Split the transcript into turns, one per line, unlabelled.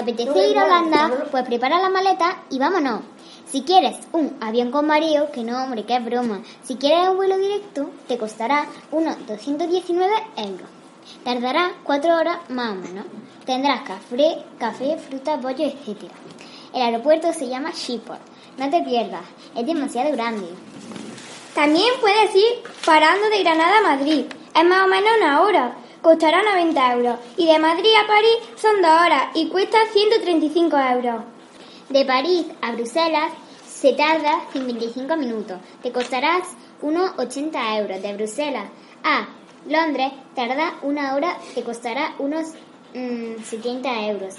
apetece ir a Holanda? Pues prepara la maleta y vámonos. Si quieres un avión con Mario, que no, hombre, que es broma. Si quieres un vuelo directo, te costará unos 219 euros. Tardará cuatro horas más o menos. Tendrás café, café, fruta, pollo, etc. El aeropuerto se llama Schiphol. No te pierdas, es demasiado grande.
También puedes ir parando de Granada a Madrid. Es más o menos una hora. Costará 90 euros. Y de Madrid a París son dos horas y cuesta 135 euros.
De París a Bruselas se tarda 55 minutos. Te costarás unos 80 euros. De Bruselas a Londres tarda una hora. Te costará unos mm, 70 euros.